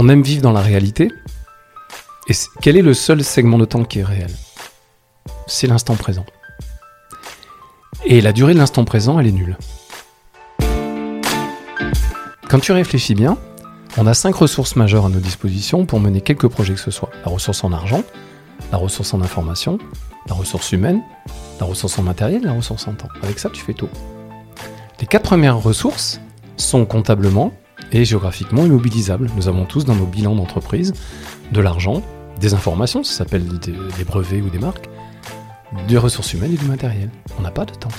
on aime vivre dans la réalité. Et quel est le seul segment de temps qui est réel? C'est l'instant présent. Et la durée de l'instant présent, elle est nulle. Quand tu réfléchis bien, on a cinq ressources majeures à nos dispositions pour mener quelques projets que ce soit. La ressource en argent, la ressource en information, la ressource humaine, la ressource en matériel, la ressource en temps. Avec ça, tu fais tout. Les quatre premières ressources sont comptablement et géographiquement immobilisables. Nous avons tous dans nos bilans d'entreprise de l'argent, des informations, ça s'appelle des brevets ou des marques, des ressources humaines et du matériel. On n'a pas de temps.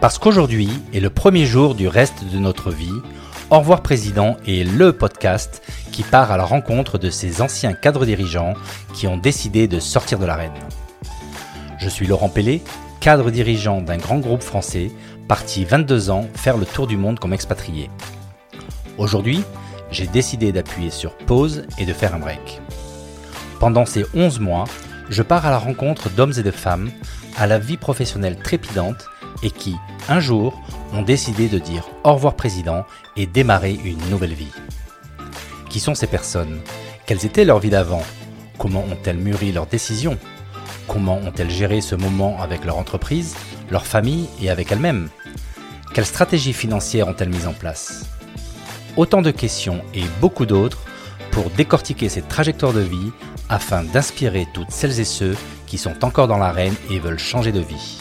Parce qu'aujourd'hui est le premier jour du reste de notre vie, Au revoir Président est le podcast qui part à la rencontre de ces anciens cadres dirigeants qui ont décidé de sortir de l'arène. Je suis Laurent Pellet, cadre dirigeant d'un grand groupe français, parti 22 ans faire le tour du monde comme expatrié. Aujourd'hui, j'ai décidé d'appuyer sur pause et de faire un break. Pendant ces 11 mois, je pars à la rencontre d'hommes et de femmes à la vie professionnelle trépidante et qui, un jour, ont décidé de dire au revoir président et démarrer une nouvelle vie. Qui sont ces personnes? Quelles étaient leurs vies d'avant? Comment ont-elles mûri leurs décisions? Comment ont-elles géré ce moment avec leur entreprise, leur famille et avec elles-mêmes? Quelles stratégies financières ont-elles mises en place? Autant de questions et beaucoup d'autres pour décortiquer ces trajectoires de vie afin d'inspirer toutes celles et ceux qui sont encore dans l'arène et veulent changer de vie.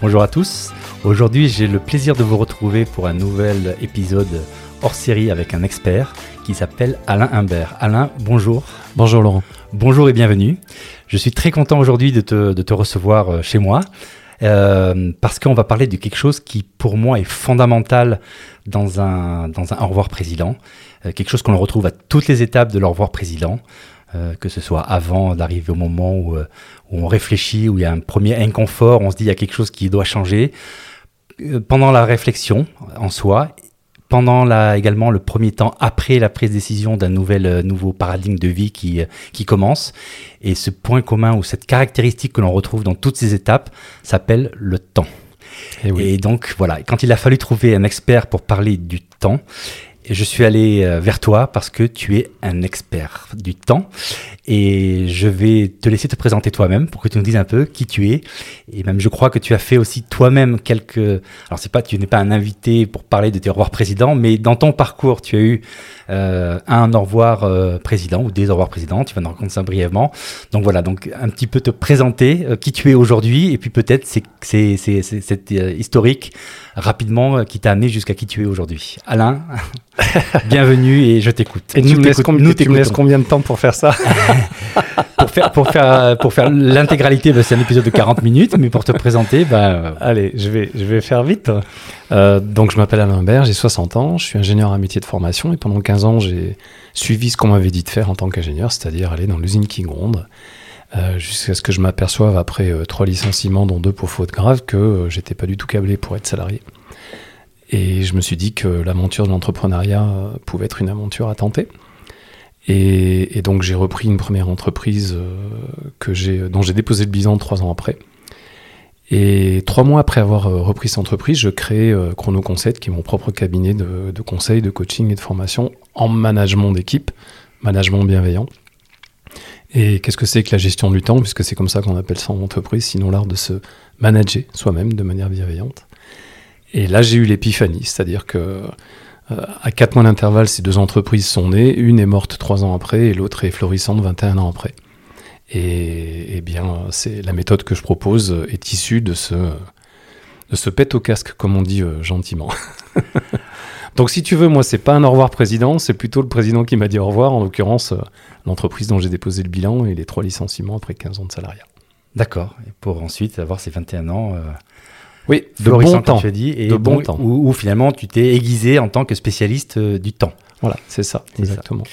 Bonjour à tous. Aujourd'hui, j'ai le plaisir de vous retrouver pour un nouvel épisode hors série avec un expert qui s'appelle Alain Humbert. Alain, bonjour. Bonjour Laurent. Bonjour et bienvenue. Je suis très content aujourd'hui de te, recevoir euh, chez moi. Euh, parce qu'on va parler de quelque chose qui pour moi est fondamental dans un, dans un au revoir président, euh, quelque chose qu'on retrouve à toutes les étapes de l'au revoir président, euh, que ce soit avant d'arriver au moment où, euh, où, on réfléchit, où il y a un premier inconfort, on se dit il y a quelque chose qui doit changer. Euh, pendant la réflexion en soi, pendant la, également le premier temps après la prise de décision d'un nouvel nouveau paradigme de vie qui, qui commence. Et ce point commun ou cette caractéristique que l'on retrouve dans toutes ces étapes s'appelle le temps. Et, oui. et, donc voilà, quand il a fallu trouver un expert pour parler du temps, je suis allé euh, vers toi parce que tu es un expert du temps. Et je vais te laisser te présenter toi-même pour que tu nous dises un peu qui tu es. Et même je crois que tu as fait aussi toi-même quelques alors c'est pas tu n'es pas un invité pour parler de tes au revoir présidents mais dans ton parcours tu as eu euh, un au revoir euh, président ou des au revoir présidents tu vas nous raconter ça brièvement. Donc voilà donc un petit peu te présenter qui tu es aujourd'hui et puis peut-être c'est cette historique rapidement qui t'a amené jusqu'à qui tu es aujourd'hui. Alain? Bienvenue et je t'écoute. Et nous tu, me laisses, nous laisses combien de temps pour faire ça pour, faire, pour faire, pour faire l'intégralité, bah, c'est un épisode de 40 minutes, mais pour te présenter, bah... Allez, je vais, je vais faire vite. Euh, donc, je m'appelle Alain Bert, j'ai 60 ans, je suis ingénieur à métier de formation et pendant 15 ans, j'ai suivi ce qu'on m'avait dit de faire en tant qu'ingénieur, c'est-à-dire aller dans l'usine qui gronde. Euh, jusqu'à ce que je m'aperçoive après euh, trois licenciements, dont deux pour faute grave, que j'étais pas du tout câblé pour être salarié. Et je me suis dit que l'aventure de l'entrepreneuriat euh, pouvait être une aventure à tenter. Et, donc j'ai repris une première entreprise euh, que j'ai, dont j'ai déposé le bilan trois ans après. Et trois mois après avoir euh, repris cette entreprise, je crée Chrono Concept, qui est mon propre cabinet de, de conseil, de coaching et de formation en management d'équipe, management bienveillant. Et qu'est-ce que c'est que la gestion du temps, puisque c'est comme ça qu'on appelle ça en entreprise, sinon l'art de se manager soi-même de manière bienveillante. Et là, j'ai eu l'épiphanie, c'est-à-dire que euh, à quatre mois d'intervalle, ces deux entreprises sont nées. Une est morte trois ans après et l'autre est florissante 21 ans après. Et, eh bien, c'est la méthode que je propose est issue de ce de ce pète au casque, comme on dit euh, gentiment. Donc, si tu veux, moi, c'est pas un au revoir président, c'est plutôt le président qui m'a dit au revoir, en l'occurrence, euh, l'entreprise dont j'ai déposé le bilan et les trois licenciements après 15 ans de salariat. D'accord. Et pour ensuite avoir ces 21 ans oui, de bon temps. Tu as dit, et de bon, temps. Où, finalement tu t'es aiguisé en tant que spécialiste euh, du temps. Voilà, c'est ça, exactement.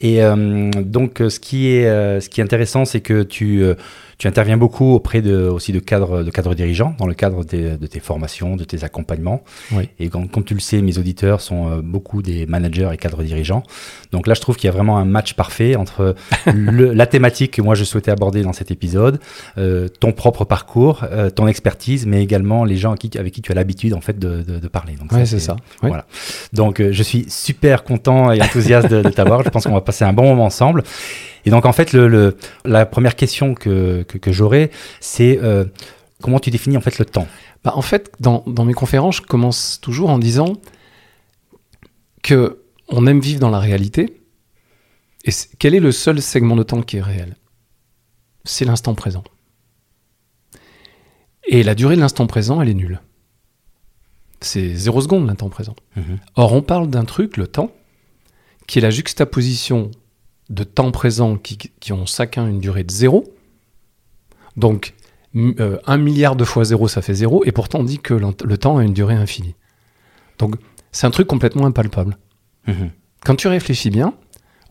Et euh, donc, euh, ce qui est, euh, ce qui est intéressant, c'est que tu, euh, tu interviens beaucoup auprès de, aussi de cadres, de cadres dirigeants dans le cadre des- de tes formations, de tes accompagnements. Oui. Et comme, comme tu le sais, mes auditeurs sont euh, beaucoup des managers et cadres dirigeants. Donc là, je trouve qu'il y a vraiment un match parfait entre le- la thématique que moi je souhaitais aborder dans cet épisode, euh, ton propre parcours, euh, ton expertise, mais également les gens avec qui, avec qui tu as l'habitude en fait de, de- de parler. Donc Ouais, c'est ça. Voilà. Donc euh, je suis super content et enthousiaste de, de t'avoir. Je pense qu'on va passer un bon moment ensemble. Et donc en fait, le, le- la première question que, que, que j'aurais, c'est euh, comment tu définis en fait le temps? Bah, en fait, dans, dans mes conférences, je commence toujours en disant que on aime vivre dans la réalité. Et quel est le seul segment de temps qui est réel? C'est l'instant présent. Et la durée de l'instant présent, elle est nulle. C'est zéro seconde l'instant présent. Or, on parle d'un truc, le temps, qui est la juxtaposition de temps présent qui, qui ont chacun une durée de zéro. Donc, euh, un milliard de fois zéro, ça fait zéro, et pourtant on dit que le temps a une durée infinie. Donc, c'est un truc complètement impalpable. Mhm. Quand tu réfléchis bien,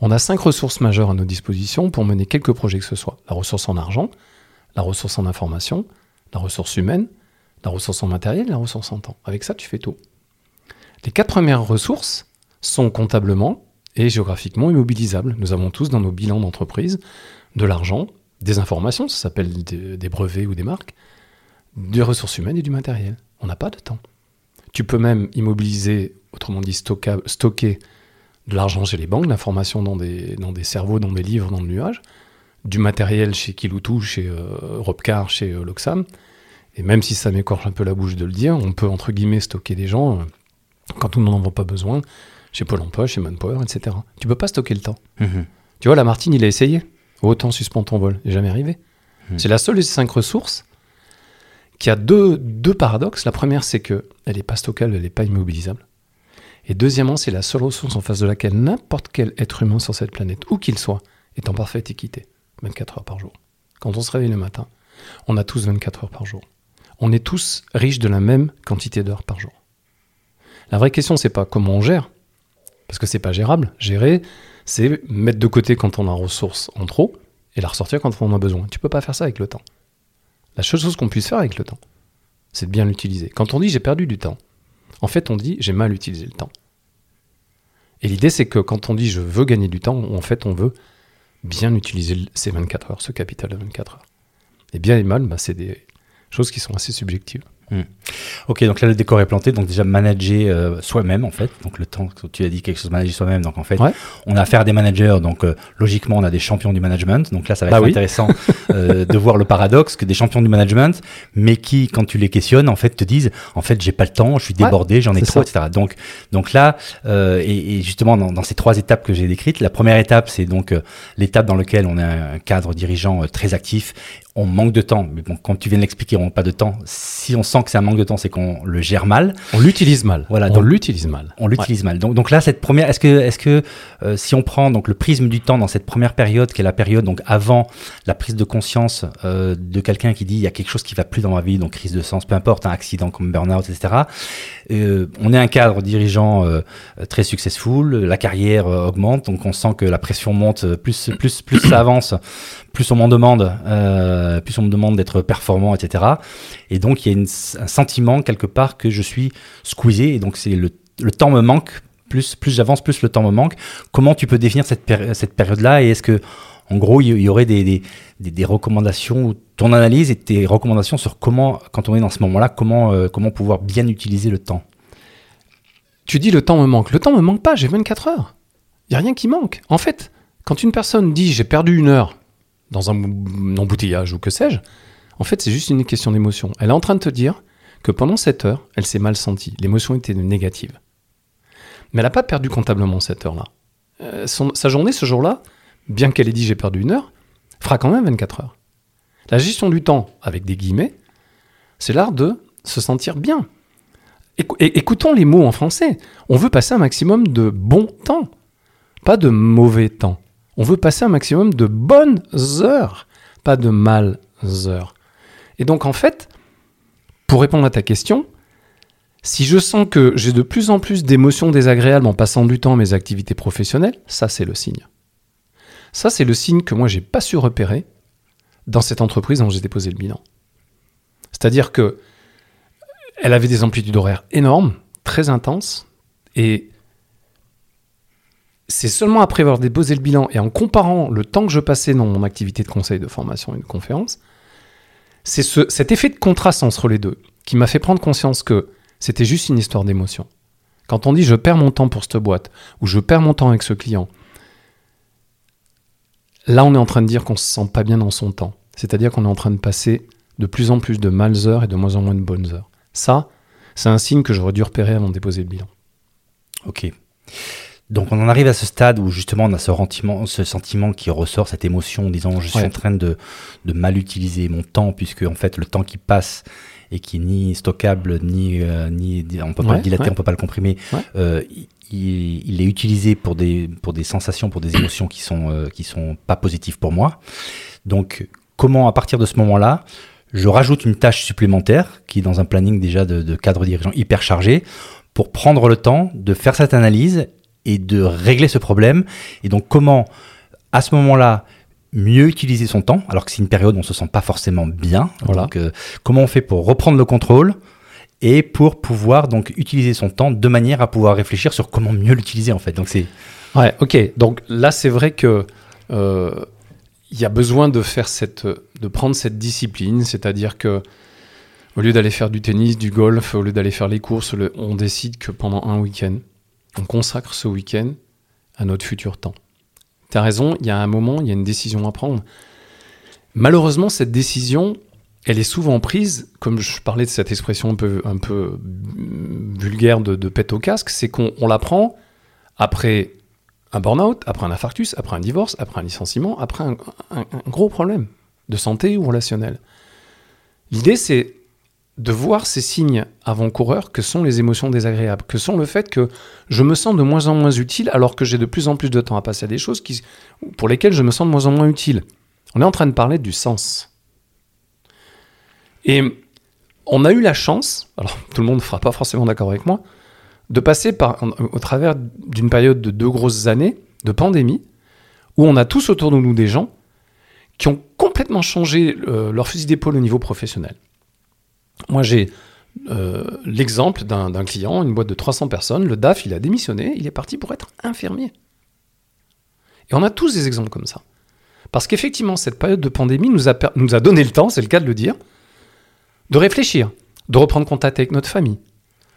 on a cinq ressources majeures à nos dispositions pour mener quelques projets que ce soit. La ressource en argent, la ressource en information, la ressource humaine, la ressource en matériel, la ressource en temps. Avec ça, tu fais tout. Les quatre premières ressources sont comptablement et géographiquement immobilisables. Nous avons tous dans nos bilans d'entreprise de l'argent, des informations, ça s'appelle des, brevets ou des marques, des ressources humaines et du matériel. On n'a pas de temps. Tu peux même immobiliser, autrement dit stocka- stocker de l'argent chez les banques, l'information dans des, dans des cerveaux, dans des livres, dans le nuage, du matériel chez Kiloutou, chez euh, Robcar, chez euh, Loxam. Et même si ça m'écorche un peu la bouche de le dire, on peut entre guillemets stocker des gens euh, quand tout le monde n'en a pas besoin, chez Pôle emploi, chez Manpower, etc. Tu peux pas stocker le temps. Mhm. Tu vois, Lamartine, il a essayé. Autant suspend ton vol. Il n'est jamais arrivé. Hmm. C'est la seule des cinq ressources qui a deux, deux paradoxes. La première, c'est que elle n'est pas stockable, elle n'est pas immobilisable. Et deuxièmement, c'est la seule ressource en face de laquelle n'importe quel être humain sur cette planète, où qu'il soit, est en parfaite équité. 24 heures par jour. Quand on se réveille le matin, on a tous 24 heures par jour. On est tous riches de la même quantité d'heures par jour. La vraie question, c'est pas comment on gère, parce que c'est pas gérable. Gérer, c'est mettre de côté quand on a ressource en trop et la ressortir quand on en a besoin. Tu peux pas faire ça avec le temps. La seule chose qu'on puisse faire avec le temps, c'est de bien l'utiliser. Quand on dit j'ai perdu du temps, en fait on dit j'ai mal utilisé le temps. Et l'idée c'est que quand on dit je veux gagner du temps, en fait on veut bien utiliser ces 24 heures, ce capital de 24 heures. Et bien et mal, bah, c'est des choses qui sont assez subjectives. Ok, donc là le décor est planté, donc déjà manager euh, soi-même en fait, donc le temps que tu as dit quelque chose manager soi-même, donc en fait Ouais. on a affaire à des managers, donc euh, logiquement on a des champions du management, donc là ça va Bah être oui. intéressant euh, de voir le paradoxe que des champions du management, mais qui quand tu les questionnes en fait te disent en fait j'ai pas le temps, je suis Ouais, débordé, j'en ai trop, ça. etc. Donc donc là et, et justement dans, dans ces trois étapes que j'ai décrites, la première étape c'est donc l'étape dans laquelle on a un cadre dirigeant très actif on manque de temps. Mais bon, quand tu viens de l'expliquer, on n'a pas de temps. Si on sent que c'est un manque de temps, c'est qu'on le gère mal. On l'utilise mal. Voilà, on l'utilise mal. On l'utilise mal. Donc, donc là, cette première, est-ce que, est-ce que euh, si on prend donc le prisme du temps dans cette première période, qui est la période donc avant la prise de conscience euh, de quelqu'un qui dit il y a quelque chose qui va plus dans ma vie, donc crise de sens, peu importe, un accident comme burn-out, etc. Euh, on est un cadre dirigeant très successful, la carrière augmente, donc on sent que la pression monte, plus plus plus ça avance, plus on m'en demande, euh, plus on me demande d'être performant, etc. Et donc il y a un sentiment quelque part que je suis squeezé, et donc c'est le, le temps me manque. Plus, plus j'avance, plus le temps me manque. Comment tu peux définir cette, cette période-là? Et est-ce que, en gros, il y, aurait des, des, recommandations, ton analyse et tes recommandations sur comment, quand on est dans ce moment-là, comment, euh, comment pouvoir bien utiliser le temps? Tu dis le temps me manque. Le temps me manque pas, j'ai 24 heures. Il y a rien qui manque. En fait, quand une personne dit j'ai perdu une heure dans un embouteillage ou que sais-je, en fait, c'est juste une question d'émotion. Elle est en train de te dire que pendant cette heure, elle s'est mal sentie. L'émotion était négative. Mais elle n'a pas perdu comptablement cette heure-là. Euh, sa journée, ce jour-là, bien qu'elle ait dit j'ai perdu une heure, fera quand même 24 heures. La gestion du temps, avec des guillemets, c'est l'art de se sentir bien. Écoutons les mots en français. On veut passer un maximum de bon temps, pas de mauvais temps. On veut passer un maximum de bonnes heures, pas de mal heures. Et donc en fait, pour répondre à ta question, Si je sens que j'ai de plus en plus d'émotions désagréables en passant du temps à mes activités professionnelles, ça c'est le signe. Ça c'est le signe que moi j'ai pas su repérer dans cette entreprise dont j'ai déposé le bilan. C'est-à-dire que elle avait des amplitudes horaires énormes, très intenses, et c'est seulement après avoir déposé le bilan et en comparant le temps que je passais dans mon activité de conseil, de formation et de conférence, c'est cet effet de contraste entre les deux qui m'a fait prendre conscience que c'était juste une histoire d'émotion. Quand on dit je perds mon temps pour cette boîte ou je perds mon temps avec ce client, là on est en train de dire qu'on se sent pas bien dans son temps. C'est-à-dire qu'on est en train de passer de plus en plus de males heures et de moins en moins de bonnes heures. Ça, c'est un signe que j'aurais dû repérer avant de déposer le bilan. Ok. Donc on en arrive à ce stade où justement on a ce sentiment, ce sentiment qui ressort, cette émotion en disant je suis en train de, mal utiliser mon temps puisque en fait le temps qui passe et qui est ni stockable ni euh, ni on peut pas le dilater, on peut pas le comprimer, euh, il, est utilisé pour des pour des sensations, pour des émotions qui sont euh, qui sont pas positives pour moi. Donc comment à partir de ce moment-là je rajoute une tâche supplémentaire qui est dans un planning déjà de, de cadre dirigeant hyper chargé pour prendre le temps de faire cette analyse et de régler ce problème. Et donc comment, à ce moment-là, mieux utiliser son temps, alors que c'est une période où on se sent pas forcément bien. Voilà. Donc, euh, comment on fait pour reprendre le contrôle et pour pouvoir donc utiliser son temps de manière à pouvoir réfléchir sur comment mieux l'utiliser en fait. Donc c'est ouais, ok. Donc là, c'est vrai que euh, il y a besoin de faire cette, de prendre cette discipline, c'est-à-dire que au lieu d'aller faire du tennis, du golf, au lieu d'aller faire les courses, on décide que pendant un week-end, on consacre ce week-end à notre futur temps. Tu as raison, il y a un moment, il y a une décision à prendre. Malheureusement, cette décision, elle est souvent prise, comme je parlais de cette expression un peu, un peu vulgaire de, de pète au casque, c'est qu'on la prend après un burn-out, après un infarctus, après un divorce, après un licenciement, après un, un gros problème de santé ou relationnel. L'idée, c'est de voir ces signes avant-coureurs que sont les émotions désagréables, que sont le fait que je me sens de moins en moins utile alors que j'ai de plus en plus de temps à passer à des choses pour lesquelles je me sens de moins en moins utile. On est en train de parler du sens. Et on a eu la chance, alors tout le monde ne fera pas forcément d'accord avec moi, de passer par, au travers d'une période de deux grosses années de pandémie, où on a tous autour de nous des gens qui ont complètement changé euh, leur fusil d'épaule au niveau professionnel. Moi, j'ai euh, l'exemple d'un client, une boîte de 300 personnes, le DAF, il a démissionné, il est parti pour être infirmier. Et on a tous des exemples comme ça. Parce qu'effectivement, cette période de pandémie nous a, nous a donné le temps, c'est le cas de le dire, de réfléchir, de reprendre contact avec notre famille,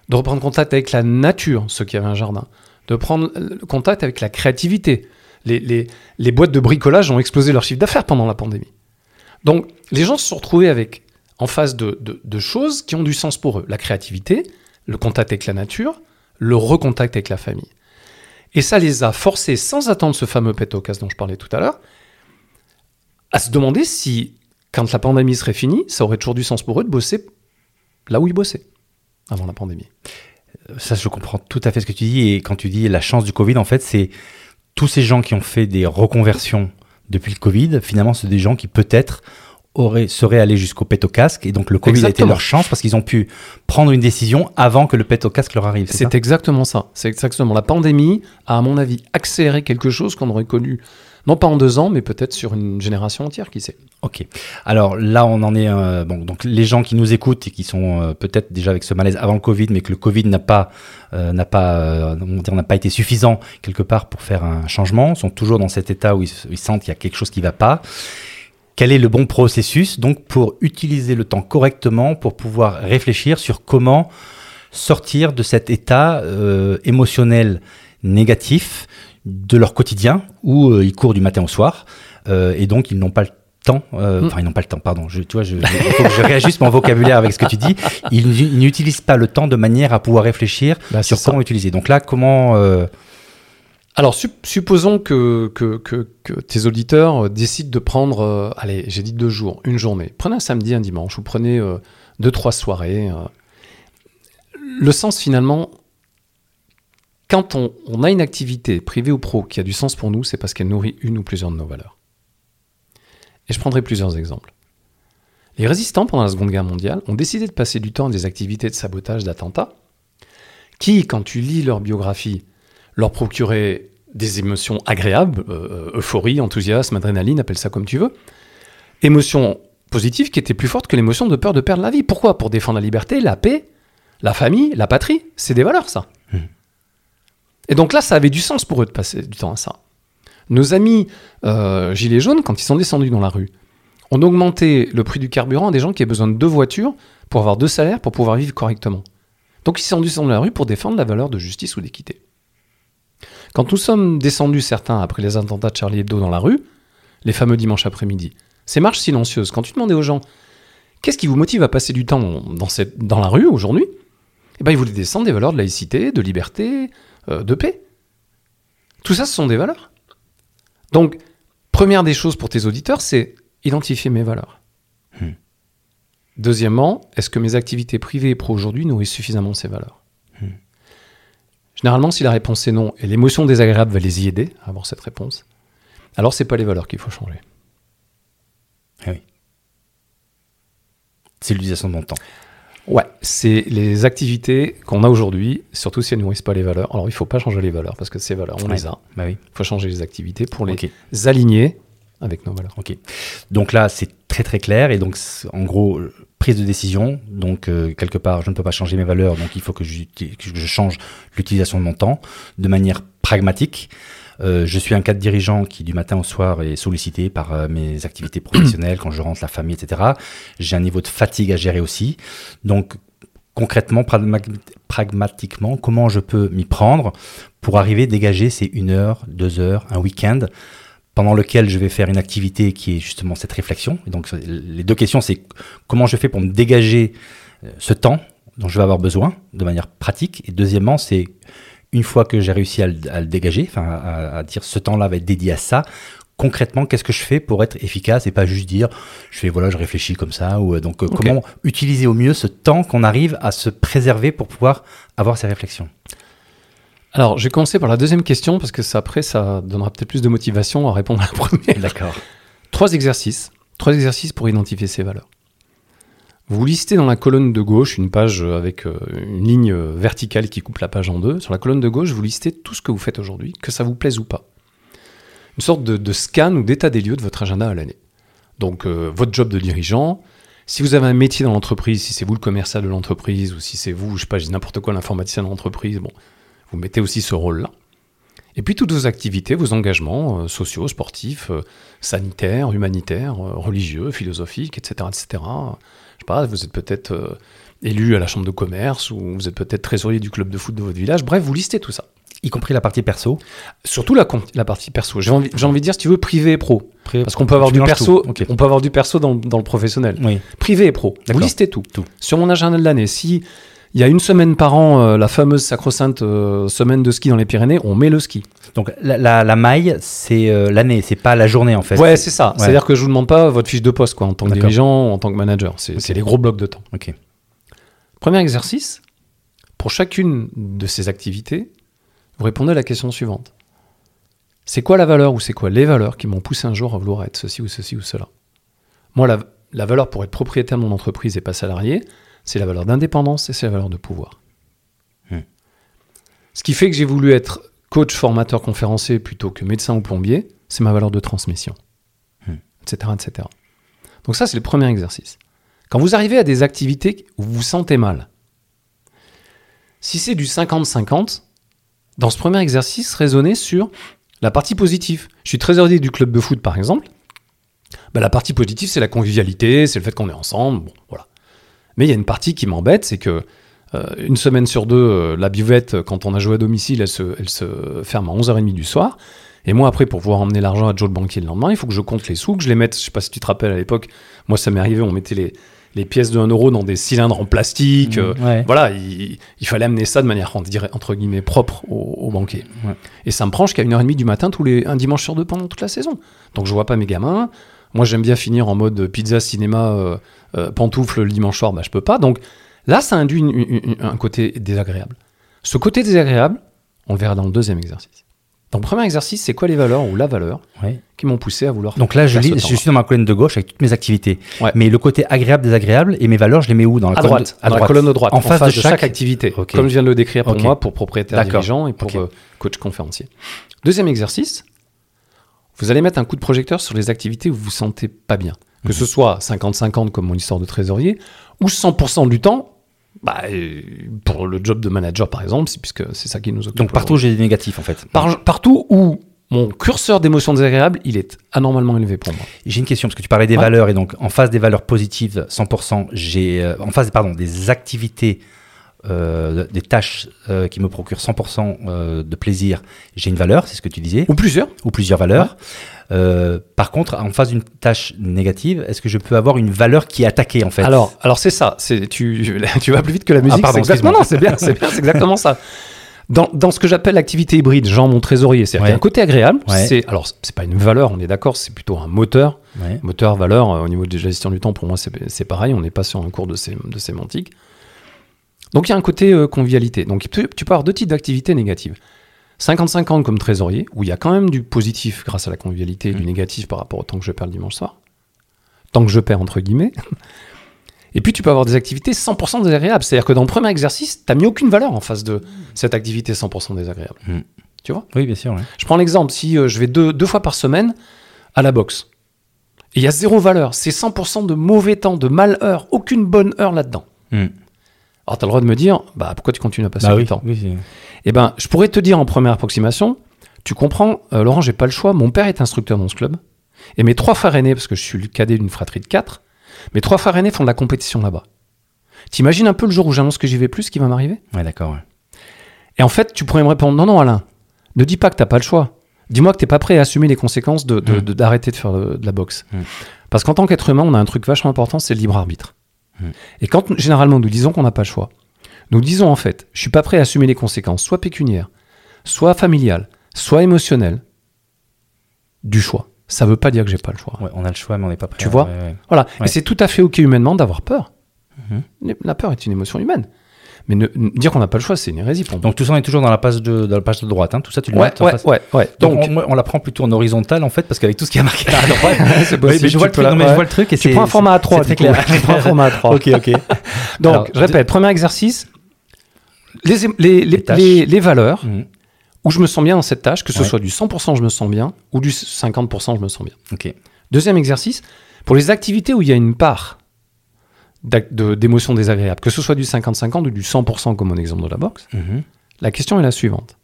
de reprendre contact avec la nature, ceux qui avaient un jardin, de prendre contact avec la créativité. Les, les, les boîtes de bricolage ont explosé leur chiffre d'affaires pendant la pandémie. Donc, les gens se sont retrouvés avec en face de, choses qui ont du sens pour eux. La créativité, le contact avec la nature, le recontact avec la famille. Et ça les a forcés, sans attendre ce fameux pet dont je parlais tout à l'heure, à se demander si, quand la pandémie serait finie, ça aurait toujours du sens pour eux de bosser là où ils bossaient avant la pandémie. Ça, je comprends tout à fait ce que tu dis. Et quand tu dis la chance du Covid, en fait, c'est tous ces gens qui ont fait des reconversions depuis le Covid, finalement, c'est des gens qui peut-être aurait, seraient allés jusqu'au pet au casque et donc le Covid a été leur chance parce qu'ils ont pu prendre une décision avant que le pet au casque leur arrive. C'est exactement ça. C'est exactement. La pandémie a, à mon avis, accéléré quelque chose qu'on aurait connu, non pas en deux ans, mais peut-être sur une génération entière, qui sait? Ok. Alors là, on en est. Euh, bon, donc les gens qui nous écoutent et qui sont euh, peut-être déjà avec ce malaise avant le Covid, mais que le Covid n'a pas, euh, n'a pas, n'a pas été suffisant quelque part pour faire un changement, sont toujours dans cet état où ils, ils sentent qu'il y a quelque chose qui ne va pas quel est le bon processus donc pour utiliser le temps correctement pour pouvoir réfléchir sur comment sortir de cet état euh, émotionnel négatif de leur quotidien où euh, ils courent du matin au soir euh, et donc ils n'ont pas le temps, mm. enfin ils n'ont pas le temps, pardon, je, tu vois, je, faut que je réajuste mon vocabulaire avec ce que tu dis. Ils, n'utilisent pas le temps de manière à pouvoir réfléchir bah, sur comment utiliser. Donc là, comment alors, supposons que, que, tes auditeurs euh, décident de prendre, euh, allez, j'ai dit deux jours, une journée. Prenez un samedi, un dimanche, ou prenez euh, deux, trois soirées. Le sens, finalement, quand on, on, a une activité, privée ou pro, qui a du sens pour nous, c'est parce qu'elle nourrit une ou plusieurs de nos valeurs. Et je prendrai plusieurs exemples. Les résistants, pendant la Seconde Guerre mondiale, ont décidé de passer du temps à des activités de sabotage, d'attentats, qui, quand tu lis leur biographie, leur procurait des émotions agréables, euh, euphorie, enthousiasme, adrénaline, appelle ça comme tu veux, émotions positives qui étaient plus fortes que l'émotion de peur de perdre la vie. Pourquoi? Pour défendre la liberté, la paix, la famille, la patrie. C'est des valeurs, ça. Hmm. Et donc là, ça avait du sens pour eux de passer du temps à ça. Nos amis euh, gilets jaunes, quand ils sont descendus dans la rue, ont augmenté le prix du carburant à des gens qui avaient besoin de deux voitures pour avoir deux salaires pour pouvoir vivre correctement. Donc ils sont descendus dans la rue pour défendre la valeur de justice ou d'équité. Quand nous sommes descendus, certains, après les attentats de Charlie Hebdo dans la rue, les fameux dimanches après-midi, ces marches silencieuses, quand tu demandais aux gens qu'est-ce qui vous motive à passer du temps dans, cette, dans la rue aujourd'hui, eh ben, ils voulaient descendre des valeurs de laïcité, de liberté, euh, de paix. Tout ça, ce sont des valeurs. Donc, première des choses pour tes auditeurs, c'est identifier mes valeurs. Hmm. Deuxièmement, est-ce que mes activités privées et pro aujourd'hui nourrissent suffisamment ces valeurs? Généralement, si la réponse est non, et l'émotion désagréable va les y aider à avoir cette réponse, alors c'est pas les valeurs qu'il faut changer. C'est l'utilisation de mon temps. Ouais, c'est les activités qu'on a aujourd'hui, surtout si elles nourrissent pas les valeurs. Alors il faut pas changer les valeurs parce que ces valeurs, on Ouais. les a. Bah oui. Il faut changer les activités pour les aligner avec. Ok. Donc là, c'est très très clair. Et donc, en gros, euh, prise de décision. Donc, euh, quelque part, je ne peux pas changer mes valeurs. Donc, il faut que, je change l'utilisation de mon temps de manière pragmatique. Euh, je suis un cadre dirigeant qui, du matin au soir, est sollicité par euh, mes activités professionnelles, quand je rentre, la famille, etc. J'ai un niveau de fatigue à gérer aussi. Donc, concrètement, pragma- pragmatiquement, comment je peux m'y prendre pour arriver à dégager ces une heure, deux heures, un week-end pendant lequel je vais faire une activité qui est justement cette réflexion. Et donc, les deux questions, c'est comment je fais pour me dégager euh, ce temps dont je vais avoir besoin de manière pratique. Et deuxièmement, c'est une fois que j'ai réussi à le, à le dégager, enfin, à, à dire ce temps-là va être dédié à ça, concrètement, qu'est-ce que je fais pour être efficace et pas juste dire je fais voilà, je réfléchis comme ça ou euh, donc euh, comment utiliser au mieux ce temps qu'on arrive à se préserver pour pouvoir avoir ces réflexions? Alors, je vais commencer par la deuxième question parce que ça, après, ça donnera peut-être plus de motivation à répondre à la première. D'accord. Trois exercices. Trois exercices pour identifier ces valeurs. Vous listez dans la colonne de gauche une page avec euh, une ligne euh, verticale qui coupe la page en deux. Sur la colonne de gauche, vous listez tout ce que vous faites aujourd'hui, que ça vous plaise ou pas. Une sorte de, de scan ou d'état des lieux de votre agenda à l'année. Donc, euh, votre job de dirigeant, si vous avez un métier dans l'entreprise, si c'est vous le commercial de l'entreprise, ou si c'est vous, je sais pas, je dis n'importe quoi, l'informaticien de l'entreprise, bon, vous mettez aussi ce rôle-là. Et puis toutes vos activités, vos engagements euh, sociaux, sportifs, euh, sanitaires, humanitaires, euh, religieux, philosophiques, etc., etc. Je sais pas, vous êtes peut-être élu à la chambre de commerce ou vous êtes peut-être trésorier du club de foot de votre village. Bref, vous listez tout ça. Y compris la partie perso. Surtout la, la partie perso. J'ai envie, envie de dire, si tu veux, privé et pro. Parce qu'on peut avoir du perso, on peut avoir du perso dans, dans le professionnel. Oui. Privé et pro. Vous listez tout. Tout. Sur mon agenda de l'année, si il y a une semaine par an, euh, la fameuse sacro-sainte euh, semaine de ski dans les Pyrénées, on met le ski. Donc la, la, la maille, c'est euh, l'année, c'est pas la journée en fait. Ouais, c'est ça. Ouais. C'est-à-dire que je vous demande pas votre fiche de poste quoi, en tant que dirigeant, en tant que manager. C'est les gros blocs de temps. Ok. Premier exercice. Pour chacune de ces activités, vous répondez à la question suivante. C'est quoi la valeur ou c'est quoi les valeurs qui m'ont poussé un jour à vouloir être ceci ou ceci ou cela? Moi, la, la valeur pour être propriétaire de mon entreprise et pas salarié, c'est la valeur d'indépendance et c'est la valeur de pouvoir. Hmm. Ce qui fait que j'ai voulu être coach, formateur, conférencier plutôt que médecin ou plombier, c'est ma valeur de transmission, Hmm. etc., etc. Donc ça, c'est le premier exercice. Quand vous arrivez à des activités où vous vous sentez mal, si c'est du 50-50, dans ce premier exercice, raisonnez sur la partie positive. Je suis trésorier du club de foot, par exemple. Bah, la partie positive, c'est la convivialité, c'est le fait qu'on est ensemble. Bon, voilà. Mais il y a une partie qui m'embête, c'est que euh, une semaine sur deux, euh, la buvette, quand on a joué à domicile, elle se, elle se ferme à 11h30 du soir. Et moi, après, pour pouvoir emmener l'argent à Joe le banquier le lendemain, il faut que je compte les sous, que je les mette. Je sais pas si tu te rappelles à l'époque, moi, ça m'est arrivé, on mettait les, les pièces de 1 euro dans des cylindres en plastique. euh, Mmh, ouais. voilà, il, il fallait amener ça de manière entre guillemets propre au, au banquier. Ouais. Et ça me prend jusqu'à 1h30 du matin tous les, un dimanche sur deux pendant toute la saison. Donc je vois pas mes gamins. Moi j'aime bien finir en mode pizza, cinéma, euh, euh, pantoufle le dimanche soir, bah, je peux pas. Donc là ça induit une- une- une- un côté désagréable. Ce côté désagréable, on le verra dans le deuxième exercice. Donc, premier exercice, c'est quoi les valeurs ou la valeur Ouais. qui m'ont poussé à vouloir Donc là, je, lis, suis dans ma colonne de gauche avec toutes mes activités. Ouais. Mais le côté agréable, désagréable et mes valeurs, je les mets où? Dans la à colonne droite, de- à la colonne de droite, En en, face, face, de chaque, activité, comme je viens de le décrire pour moi, pour propriétaire dirigeant et pour euh, coach conférencier. Deuxième exercice, vous allez mettre un coup de projecteur sur les activités où vous vous sentez pas bien. Que ce soit 50-50 comme mon histoire de trésorier, ou 100% du temps, bah, euh, pour le job de manager par exemple, puisque c'est ça qui nous occupe. Donc partout, j'ai des négatifs en fait. Par- partout où mon curseur d'émotions désagréables, il est anormalement élevé pour moi. J'ai une question parce que tu parlais des Ouais. valeurs et donc en face des valeurs positives 100%, j'ai euh, en face pardon des activités, euh, des tâches euh, qui me procurent 100% euh, de plaisir, j'ai une valeur, c'est ce que tu disais, Ou plusieurs. ou plusieurs valeurs. Par contre, en face d'une tâche négative, est-ce que je peux avoir une valeur qui est attaquée en fait? Alors, alors c'est ça. C'est tu, tu vas plus vite que la musique. Ah, pardon, c'est exactement, non, c'est bien, c'est bien, c'est exactement ça. Dans, dans ce que j'appelle l'activité hybride, genre mon trésorier, c'est-à-dire Ouais. un côté agréable. Ouais. C'est alors c'est pas une valeur, on est d'accord, c'est plutôt un moteur. Moteur, valeur, au niveau de la gestion du temps, pour moi, c'est c'est pareil. On n'est pas sur un cours de, sé- de sémantique. Donc, il y a un côté euh, convivialité. Donc, tu, tu peux avoir deux types d'activités négatives. 50-50 comme trésorier, où il y a quand même du positif grâce à la convivialité et du Mm. négatif par rapport au temps que je perds le dimanche soir. Tant que je perds, entre guillemets. Et puis, tu peux avoir des activités 100% désagréables. C'est-à-dire que dans le premier exercice, tu n'as mis aucune valeur en face de cette activité 100% désagréable. Mm. Tu vois? Oui, bien sûr. ouais. je prends l'exemple, si euh, je vais deux, deux fois par semaine à la boxe, et il y a zéro valeur, c'est 100% de mauvais temps, de malheur, aucune bonne heure là-dedans. Mm. Alors tu as le droit de me dire, bah pourquoi tu continues à passer Bah du oui, temps oui, Eh ben, je pourrais te dire en première approximation, tu comprends, euh, Laurent, j'ai pas le choix, mon père est instructeur dans ce club, et mes trois frères aînés, parce que je suis le cadet d'une fratrie de quatre, mes trois frères aînés font de la compétition là-bas. T'imagines un peu le jour où j'annonce que j'y vais plus, ce qui va m'arriver? Ouais, d'accord. ouais. et en fait, tu pourrais me répondre non, non, Alain, ne dis pas que t'as pas le choix. Dis-moi que t'es pas prêt à assumer les conséquences de, de- Mm. de- d'arrêter de faire de, de la boxe. Mm. Parce qu'en tant qu'être humain, on a un truc vachement important, c'est le libre arbitre. Et quand généralement nous disons qu'on n'a pas le choix, nous disons en fait, je suis pas prêt à assumer les conséquences, soit pécuniaires, soit familiales, soit émotionnelles, du choix. Ça veut pas dire que j'ai pas le choix. Ouais, on a le choix, mais on n'est pas prêt. Tu à- vois ouais, ouais. Voilà. Et c'est tout à fait ok humainement d'avoir peur. Mhm. La peur est une émotion humaine. Mais ne- dire qu'on n'a pas le choix, c'est une hérésie pour. Donc tout ça, on est toujours dans la page de, dans la page de droite. Hein. Tout ça, tu le Ouais, ouais, ouais, ouais. Donc, Donc, on, on la prend plutôt en horizontal en fait, parce qu'avec tout ce qui a marqué à droite, c'est Oui, possible, mais je vois, le truc, la- non, mais je vois le truc et Tu c'est prends un format A3, c'est du très clair. Tu prends un format A3. ok, ok. Donc, Alors, je répète, premier exercice, les, les, les, Les valeurs Mhm. où je me sens bien dans cette tâche, que ce Ouais. soit du 100% je me sens bien ou du 50% je me sens bien. Ok. Deuxième exercice, pour les activités où il y a une part d'émotions désagréables, que ce soit du 50-50 ou du 100% comme mon exemple de la boxe, Mhm. la question est la suivante.